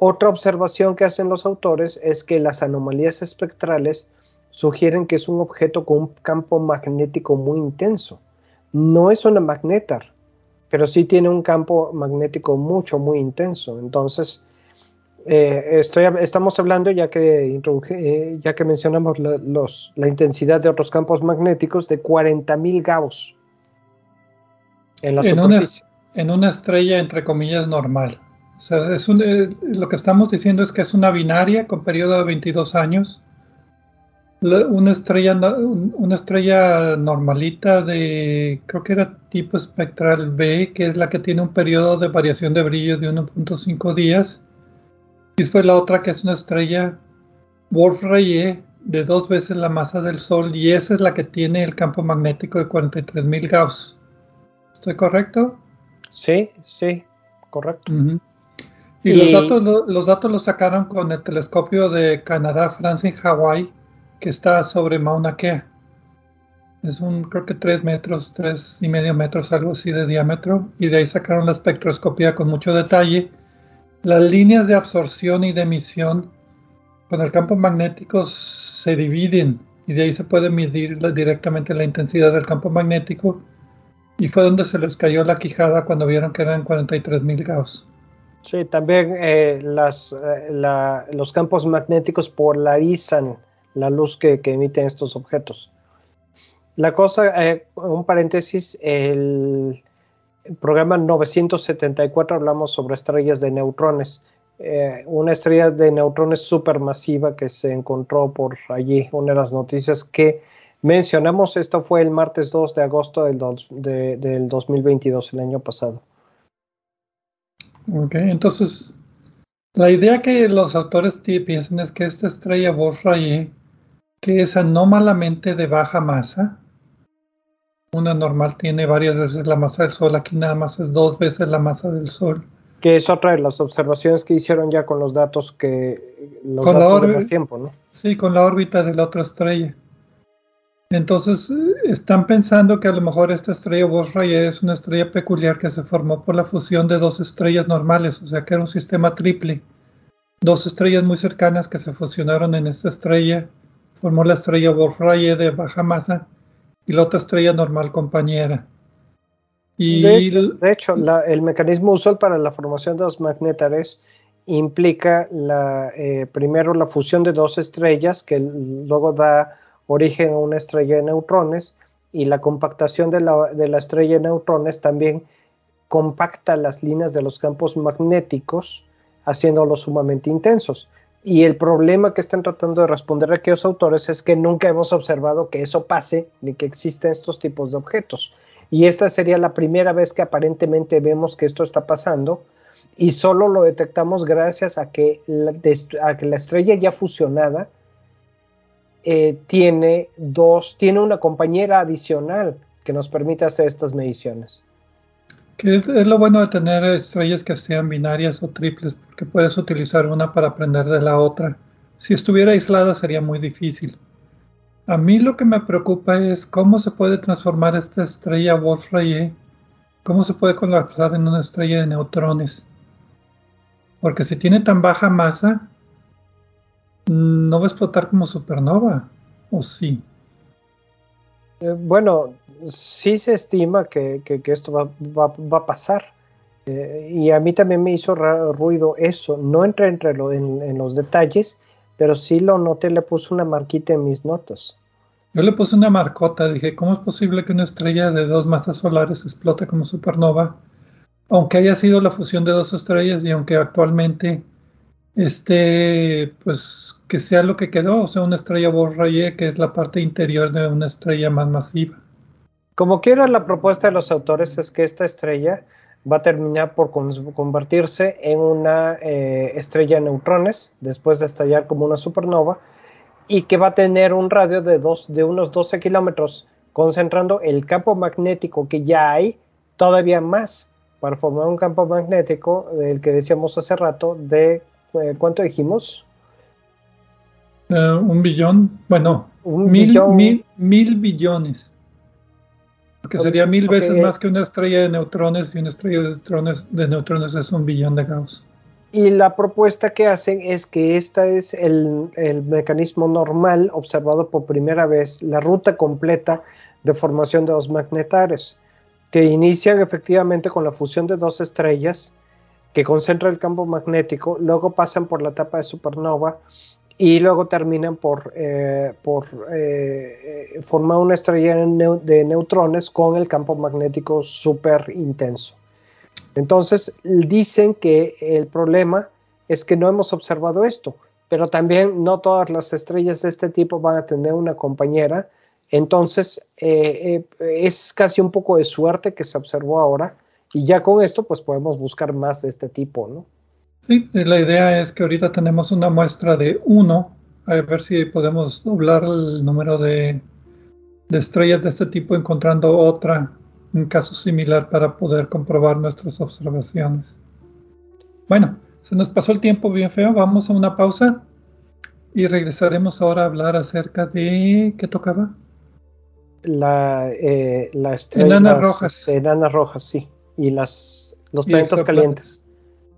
Speaker 2: Otra observación que hacen los autores es que las anomalías espectrales sugieren que es un objeto con un campo magnético muy intenso. No es una magnetar, pero sí tiene un campo magnético mucho, muy intenso. Entonces, eh, estoy, estamos hablando, ya que, eh, ya que mencionamos la, los, la intensidad de otros campos magnéticos, de 40.000 Gauss
Speaker 1: en la superficie. Una, en una estrella, entre comillas, normal. O sea, es eh, lo que estamos diciendo es que es una binaria con periodo de 22 años una estrella una estrella normalita de creo que era tipo espectral B que es la que tiene un periodo de variación de brillo de 1.5 días después la otra que es una estrella Wolf-Rayet de dos veces la masa del Sol y esa es la que tiene el campo magnético de 43.000 Gauss ¿estoy correcto?
Speaker 2: sí, sí, correcto
Speaker 1: y, Los, datos, los datos los sacaron con el telescopio de Canadá, Francia y Hawái que está sobre Mauna Kea. Es un, creo que 3 metros, tres y medio metros, algo así de diámetro, y de ahí sacaron la espectroscopía con mucho detalle. Las líneas de absorción y de emisión con el campo magnético se dividen y de ahí se puede medir directamente la intensidad del campo magnético y fue donde se les cayó la quijada cuando vieron que eran 43.000 Gauss.
Speaker 2: Sí, también eh, las, eh, los campos magnéticos polarizan la luz que, emiten estos objetos. La cosa, eh, un paréntesis, el, programa 974 hablamos sobre estrellas de neutrones. Eh, una estrella de neutrones supermasiva que se encontró por allí, una de las noticias que mencionamos, esto fue el martes 2 de agosto del, del 2022, el año pasado.
Speaker 1: Ok, entonces la idea que los autores piensan es que esta estrella Wolf-Rayet que es anómalamente de baja masa. Una normal tiene varias veces la masa del Sol, aquí nada más es dos veces la masa del Sol.
Speaker 2: Que es otra de las observaciones que hicieron ya con los datos que los con datos de más tiempo, ¿no?
Speaker 1: Sí, con la órbita de la otra estrella. Entonces, están pensando que a lo mejor esta estrella Bose-Rayet es una estrella peculiar que se formó por la fusión de dos estrellas normales, o sea que era un sistema triple dos estrellas muy cercanas que se fusionaron en esta estrella, formó la estrella Wolf-Rayet de baja masa y la otra estrella normal compañera.
Speaker 2: Y de hecho, el mecanismo usual para la formación de los magnetares implica la, eh, primero la fusión de dos estrellas que luego da origen a una estrella de neutrones y la compactación de la, de la estrella de neutrones también compacta las líneas de los campos magnéticos haciéndolos sumamente intensos. Y el problema que están tratando de responder aquellos autores es que nunca hemos observado que eso pase ni que existen estos tipos de objetos. Y esta sería la primera vez que aparentemente vemos que esto está pasando y solo lo detectamos gracias a que la, que la estrella ya fusionada eh, tiene dos, tiene una compañera adicional que nos permite hacer estas mediciones.
Speaker 1: Que es, lo bueno de tener estrellas que sean binarias o triples, puedes utilizar una para aprender de la otra. Si estuviera aislada sería muy difícil. A mí lo que me preocupa es cómo se puede transformar esta estrella Wolf-Rayet, cómo se puede colapsar en una estrella de neutrones. Porque si tiene tan baja masa, no va a explotar como supernova, ¿o sí?
Speaker 2: Eh, bueno, sí se estima que, esto va, a pasar. Eh, y a mí también me hizo ruido eso. No entré entre en, los detalles, pero sí lo noté, le puse una marquita en mis notas.
Speaker 1: Yo le puse una marcota, dije, ¿cómo es posible que una estrella de dos masas solares explote como supernova? Aunque haya sido la fusión de dos estrellas y aunque actualmente este, pues que sea lo que quedó, o sea, una estrella Borrayé, que es la parte interior de una estrella más masiva.
Speaker 2: Como quiera, la propuesta de los autores es que esta estrella va a terminar por convertirse en una eh, estrella de neutrones después de estallar como una supernova y que va a tener un radio de, dos, de unos 12 kilómetros, concentrando el campo magnético que ya hay todavía más para formar un campo magnético del que decíamos hace rato de eh, ¿cuánto dijimos?
Speaker 1: Eh, un billón, bueno, mil, Mil, billones. Que sería mil veces más que una estrella de neutrones y una estrella de neutrones, de neutrones es un billón de Gauss.
Speaker 2: Y la propuesta que hacen es que este es el, el, mecanismo normal observado por primera vez, la ruta completa de formación de los magnetares, que inician efectivamente con la fusión de dos estrellas que concentra el campo magnético, luego pasan por la etapa de supernova y luego terminan por, eh, eh, eh, formar una estrella de neutrones con el campo magnético súper intenso. Entonces dicen que el problema es que no hemos observado esto, pero también no todas las estrellas de este tipo van a tener una compañera. Entonces es casi un poco de suerte que se observó ahora y ya con esto, pues podemos buscar más de este tipo, ¿no?
Speaker 1: Sí, la idea es que ahorita tenemos una muestra de uno, a ver si podemos doblar el número de, estrellas de este tipo encontrando otra, un caso similar para poder comprobar nuestras observaciones. Bueno, se nos pasó el tiempo bien feo, vamos a una pausa y regresaremos ahora a hablar acerca de... ¿Qué tocaba?
Speaker 2: La, eh, la estrella.
Speaker 1: Enanas rojas.
Speaker 2: Enanas rojas, sí y las, los planetas calientes.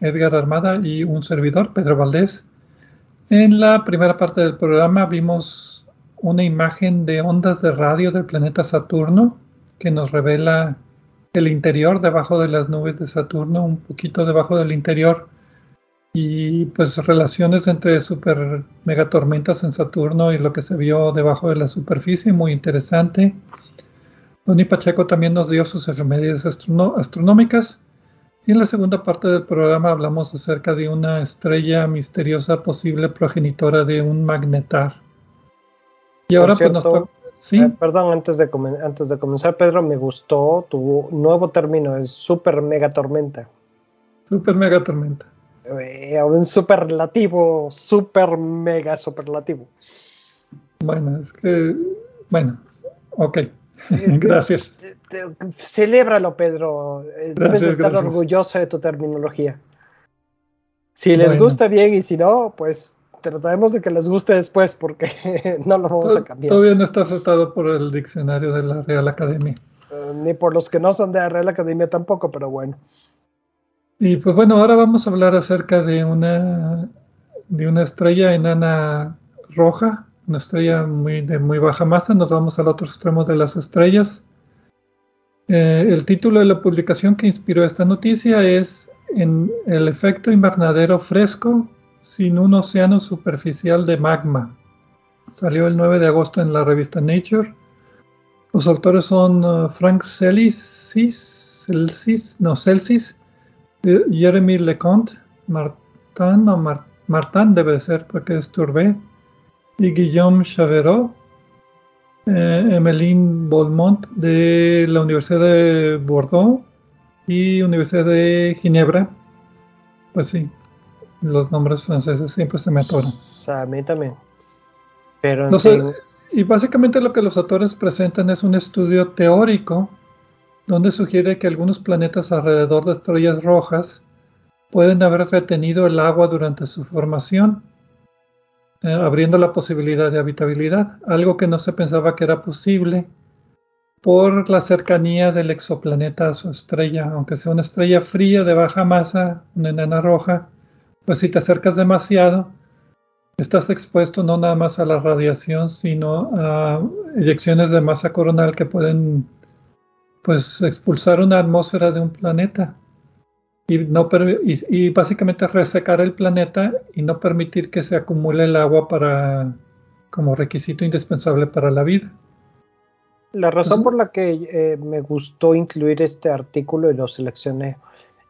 Speaker 1: Edgar Armada y un servidor, Pedro Valdés. En la primera parte del programa vimos una imagen de ondas de radio del planeta Saturno que nos revela el interior debajo de las nubes de Saturno, un poquito debajo del interior y pues relaciones entre super megatormentas en Saturno y lo que se vio debajo de la superficie, muy interesante. Tony Pacheco también nos dio sus efemérides astronómicas. Y en la segunda parte del programa hablamos acerca de una estrella misteriosa posible progenitora de un magnetar.
Speaker 2: Y ahora pues nos ¿Sí? Eh, perdón, antes de, antes de comenzar, Pedro, me gustó tu nuevo término, es super mega tormenta.
Speaker 1: Super mega tormenta.
Speaker 2: Eh, un superlativo, super mega superlativo.
Speaker 1: Bueno, es que, bueno, ok. Gracias.
Speaker 2: Celébralo, Pedro. Eh, debes estar orgulloso de tu terminología. Si les gusta bien y si no, pues trataremos de que les guste después porque no lo vamos a cambiar.
Speaker 1: Todavía no está aceptado por el diccionario de la Real Academia.
Speaker 2: Eh, ni por los que no son de la Real Academia tampoco, pero bueno.
Speaker 1: Y pues bueno, ahora vamos a hablar acerca de una, de una estrella enana roja una estrella muy, de muy baja masa, nos vamos al otro extremo de las estrellas. Eh, el título de la publicación que inspiró esta noticia es en El efecto invernadero fresco sin un océano superficial de magma. Salió el 9 de agosto en la revista Nature. Los autores son uh, Frank Celsis, no, Celsis, eh, Jeremy Leconte, Martin, o Martin debe ser porque es Turbé, y Guillaume Chaverot, eh, Emeline Beaumont de la Universidad de Bordeaux y Universidad de Ginebra. Pues sí, los nombres franceses siempre se me atoran.
Speaker 2: A mí también. Pero
Speaker 1: y básicamente lo que los autores presentan es un estudio teórico donde sugiere que algunos planetas alrededor de estrellas rojas pueden haber retenido el agua durante su formación eh, abriendo la posibilidad de habitabilidad, algo que no se pensaba que era posible por la cercanía del exoplaneta a su estrella, aunque sea una estrella fría de baja masa, una enana roja, pues si te acercas demasiado, estás expuesto no nada más a la radiación, sino a eyecciones de masa coronal que pueden pues expulsar una atmósfera de un planeta y, no, y, básicamente resecar el planeta y no permitir que se acumule el agua para, como requisito indispensable para la vida.
Speaker 2: La razón por la que eh, me gustó incluir este artículo y lo seleccioné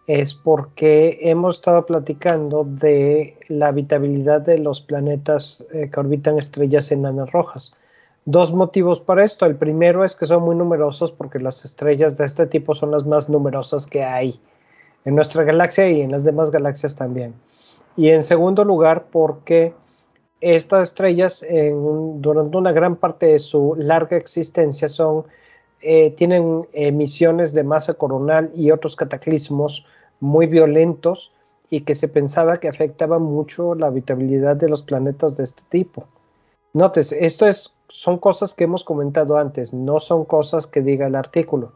Speaker 2: es porque hemos estado platicando de la habitabilidad de los planetas eh, que orbitan estrellas enanas rojas. Dos motivos para esto. El primero es que son muy numerosos porque las estrellas de este tipo son las más numerosas que hay en nuestra galaxia y en las demás galaxias también. Y en segundo lugar, porque estas estrellas durante una gran parte de su larga existencia son, eh, tienen emisiones de masa coronal y otros cataclismos muy violentos y que se pensaba que afectaban mucho la habitabilidad de los planetas de este tipo. Notes, esto es, son cosas que hemos comentado antes, no son cosas que diga el artículo.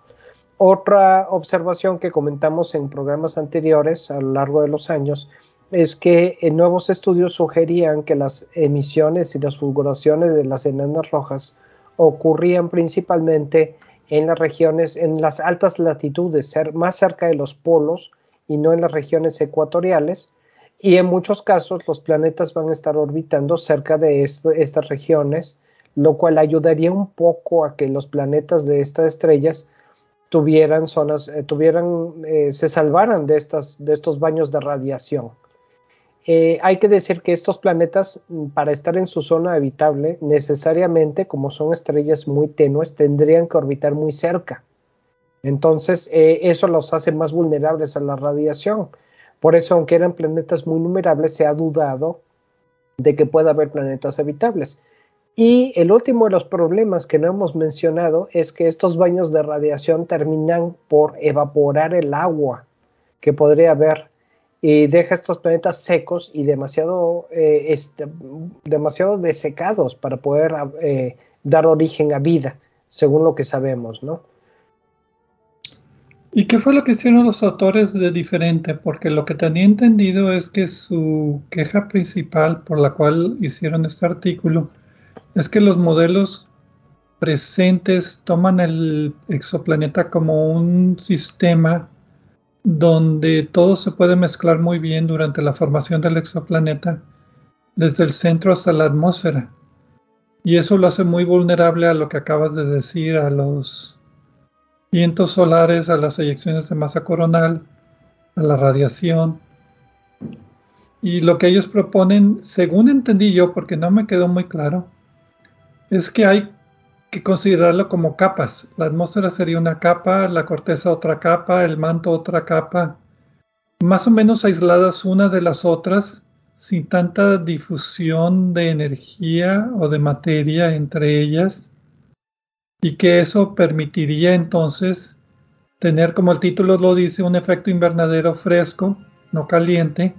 Speaker 2: Otra observación que comentamos en programas anteriores a lo largo de los años es que en nuevos estudios sugerían que las emisiones y las fulguraciones de las enanas rojas ocurrían principalmente en las regiones, en las altas latitudes, más cerca de los polos y no en las regiones ecuatoriales. Y en muchos casos los planetas van a estar orbitando cerca de estas regiones, lo cual ayudaría un poco a que los planetas de estas estrellas tuvieran zonas, eh, tuvieran, eh, se salvaran de, estas, de estos baños de radiación. Eh, hay que decir que estos planetas, mm, para estar en su zona habitable, necesariamente, como son estrellas muy tenues, tendrían que orbitar muy cerca. Entonces, eso los hace más vulnerables a la radiación. Por eso, aunque eran planetas muy numerables, se ha dudado de que pueda haber planetas habitables. Y el último de los problemas que no hemos mencionado es que estos baños de radiación terminan por evaporar el agua que podría haber y deja estos planetas secos y demasiado, eh, este, demasiado desecados para poder eh, dar origen a vida, según lo que sabemos, ¿no?
Speaker 1: ¿Y qué fue lo que hicieron los autores de diferente? Porque lo que tenía entendido es que su queja principal por la cual hicieron este artículo es que los modelos presentes toman el exoplaneta como un sistema donde todo se puede mezclar muy bien durante la formación del exoplaneta, desde el centro hasta la atmósfera. Y eso lo hace muy vulnerable a lo que acabas de decir, a los vientos solares, a las eyecciones de masa coronal, a la radiación. Y lo que ellos proponen, según entendí yo, porque no me quedó muy claro, es que hay que considerarlo como capas. La atmósfera sería una capa, la corteza otra capa, el manto otra capa, más o menos aisladas una de las otras, sin tanta difusión de energía o de materia entre ellas y que eso permitiría entonces tener, como el título lo dice, un efecto invernadero fresco, no caliente,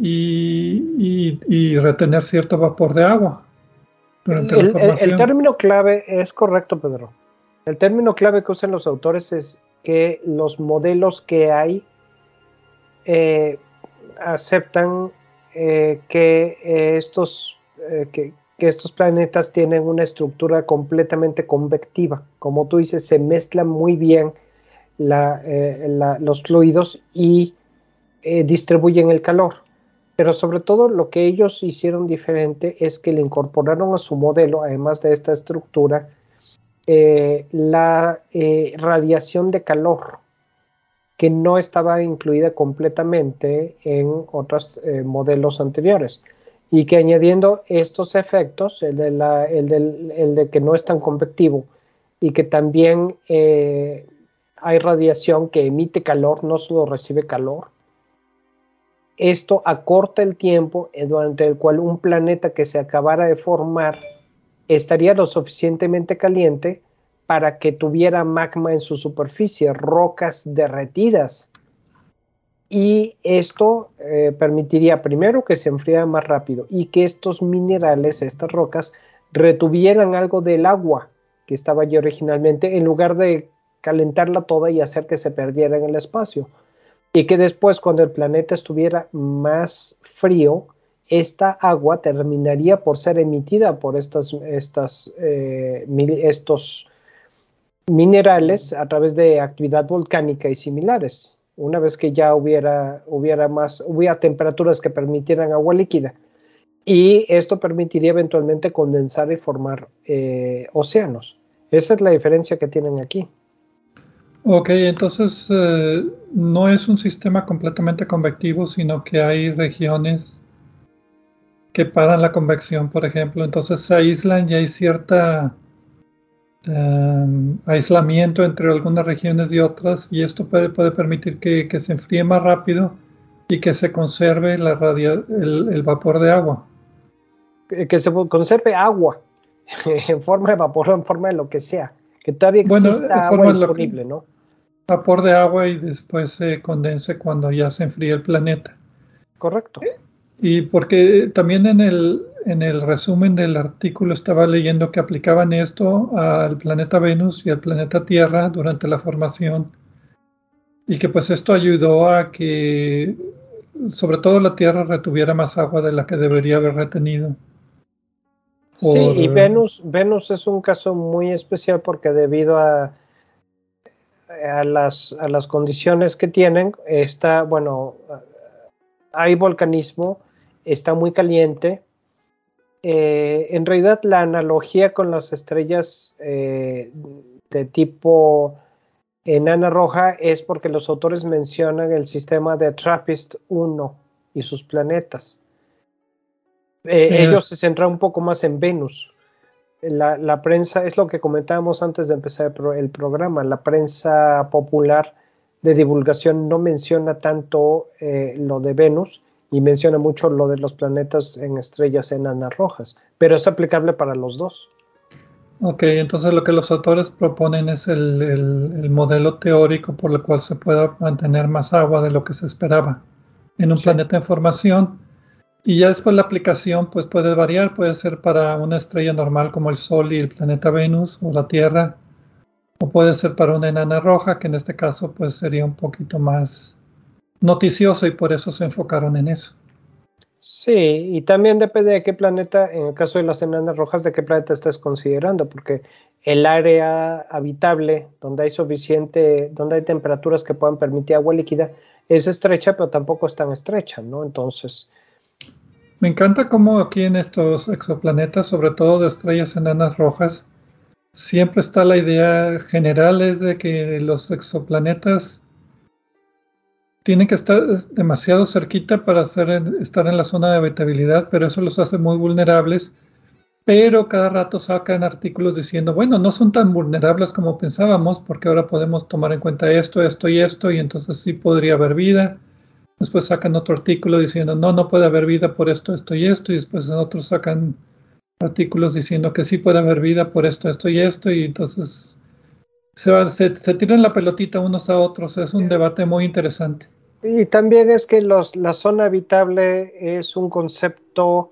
Speaker 1: y, retener cierto vapor de agua.
Speaker 2: Durante el, la el, término clave es correcto, Pedro. El término clave que usan los autores es que los modelos que hay eh, aceptan eh, que eh, estos que, que estos planetas tienen una estructura completamente convectiva. Como tú dices, se mezclan muy bien los fluidos y distribuyen el calor. Pero sobre todo lo que ellos hicieron diferente es que le incorporaron a su modelo, además de esta estructura, eh, la radiación de calor, que no estaba incluida completamente en otros modelos anteriores. Y que añadiendo estos efectos, el de, que no es tan convectivo y que también eh, hay radiación que emite calor, no solo recibe calor, esto acorta el tiempo durante el cual un planeta que se acabara de formar estaría lo suficientemente caliente para que tuviera magma en su superficie, rocas derretidas y esto eh, permitiría primero que se enfriara más rápido y que estos minerales, estas rocas, retuvieran algo del agua que estaba allí originalmente en lugar de calentarla toda y hacer que se perdiera en el espacio. Y que después cuando el planeta estuviera más frío, esta agua terminaría por ser emitida por estas, estas, eh, estos minerales a través de actividad volcánica y similares una vez que ya hubiera, hubiera más, hubiera temperaturas que permitieran agua líquida. Y esto permitiría eventualmente condensar y formar eh, océanos. Esa es la diferencia que tienen aquí.
Speaker 1: Ok, entonces eh, no es un sistema completamente convectivo, sino que hay regiones que paran la convección, por ejemplo. Entonces se aíslan y hay cierta Em, aislamiento entre algunas regiones y otras y esto puede, puede permitir que, que, se enfríe más rápido y que se conserve la el, vapor de agua.
Speaker 2: Que se conserve agua en forma de vapor o en forma de lo que sea. Que todavía exista agua disponible, ¿no?
Speaker 1: Vapor de agua y después se condense cuando ya se enfríe el planeta.
Speaker 2: Correcto.
Speaker 1: Y porque también en el, en el resumen del artículo estaba leyendo que aplicaban esto al planeta Venus y al planeta Tierra durante la formación y que pues esto ayudó a que sobre todo la Tierra retuviera más agua de la que debería haber retenido.
Speaker 2: Sí, y Venus, Venus es un caso muy especial porque debido a, a, las, a las condiciones que tienen, está, bueno, hay volcanismo, está muy caliente. Eh, en realidad la analogía con las estrellas eh, de tipo enana roja es porque los autores mencionan el sistema de TRAPPIST 1 y sus planetas. Eh, ellos se centran un poco más en Venus. La, prensa, es lo que comentábamos antes de empezar el programa, la prensa popular de divulgación no menciona tanto eh, lo de Venus y menciona mucho lo de los planetas en estrellas enanas rojas, pero es aplicable para los dos.
Speaker 1: Ok, entonces lo que los autores proponen es el, modelo teórico por el cual se pueda mantener más agua de lo que se esperaba en un planeta en formación. Y ya después la aplicación pues puede variar, puede ser para una estrella normal como el Sol y el planeta Venus o la Tierra, o puede ser para una enana roja, que en este caso pues sería un poquito más noticioso y por eso se enfocaron en eso.
Speaker 2: Sí, y también depende de qué planeta, en el caso de las enanas rojas, de qué planeta estés considerando, porque el área habitable, donde hay suficiente, donde hay temperaturas que puedan permitir agua líquida, es estrecha, pero tampoco es tan estrecha, ¿no? Entonces.
Speaker 1: Me encanta cómo aquí en estos exoplanetas, sobre todo de estrellas enanas rojas, siempre está la idea general es de que los exoplanetas tienen que estar demasiado cerquita para estar en la zona de habitabilidad, pero eso los hace muy vulnerables. Pero cada rato sacan artículos diciendo, bueno, no son tan vulnerables como pensábamos, porque ahora podemos tomar en cuenta esto, esto y esto, y entonces sí podría haber vida. Después sacan otro artículo diciendo, no, no puede haber vida por esto, esto y esto, y después otros sacan artículos diciendo que sí puede haber vida por esto, esto y esto, y entonces se, tiran la pelotita unos a otros, es un debate muy interesante.
Speaker 2: Y también es que los, la zona habitable es un concepto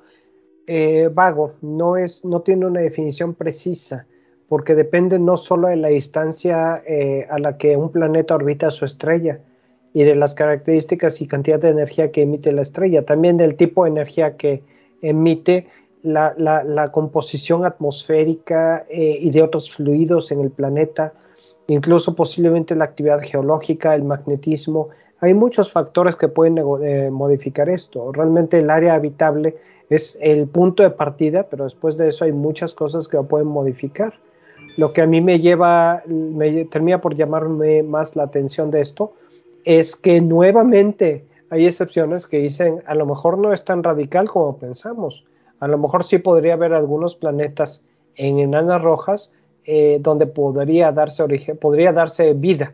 Speaker 2: eh, vago, no, es, no tiene una definición precisa, porque depende no solo de la distancia eh, a la que un planeta orbita su estrella y de las características y cantidad de energía que emite la estrella, también del tipo de energía que emite la, la, composición atmosférica eh, y de otros fluidos en el planeta, incluso posiblemente la actividad geológica, el magnetismo. Hay muchos factores que pueden eh, modificar esto. Realmente el área habitable es el punto de partida, pero después de eso hay muchas cosas que lo pueden modificar. Lo que a mí me lleva, me termina por llamarme más la atención de esto, es que nuevamente hay excepciones que dicen, a lo mejor no es tan radical como pensamos. A lo mejor sí podría haber algunos planetas en enanas rojas eh, donde podría darse origen, podría darse vida.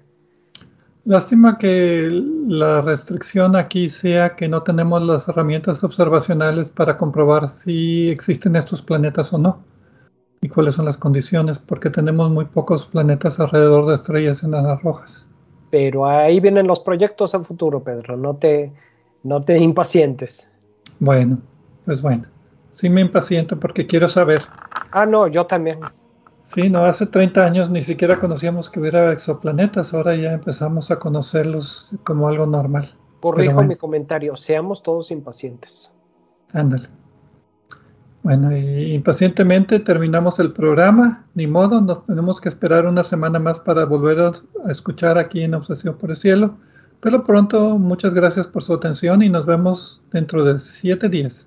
Speaker 1: Lástima que la restricción aquí sea que no tenemos las herramientas observacionales para comprobar si existen estos planetas o no y cuáles son las condiciones, porque tenemos muy pocos planetas alrededor de estrellas enanas rojas.
Speaker 2: Pero ahí vienen los proyectos al futuro, Pedro, no te, no te impacientes.
Speaker 1: Bueno, pues bueno, sí me impaciento porque quiero saber.
Speaker 2: Ah, no, yo también.
Speaker 1: Sí, no, hace 30 años ni siquiera conocíamos que hubiera exoplanetas, ahora ya empezamos a conocerlos como algo normal.
Speaker 2: Corrijo mi comentario, seamos todos impacientes.
Speaker 1: Ándale. Bueno, y impacientemente terminamos el programa, ni modo, nos tenemos que esperar una semana más para volver a escuchar aquí en Obsesión por el Cielo. Pero pronto, muchas gracias por su atención y nos vemos dentro de siete días.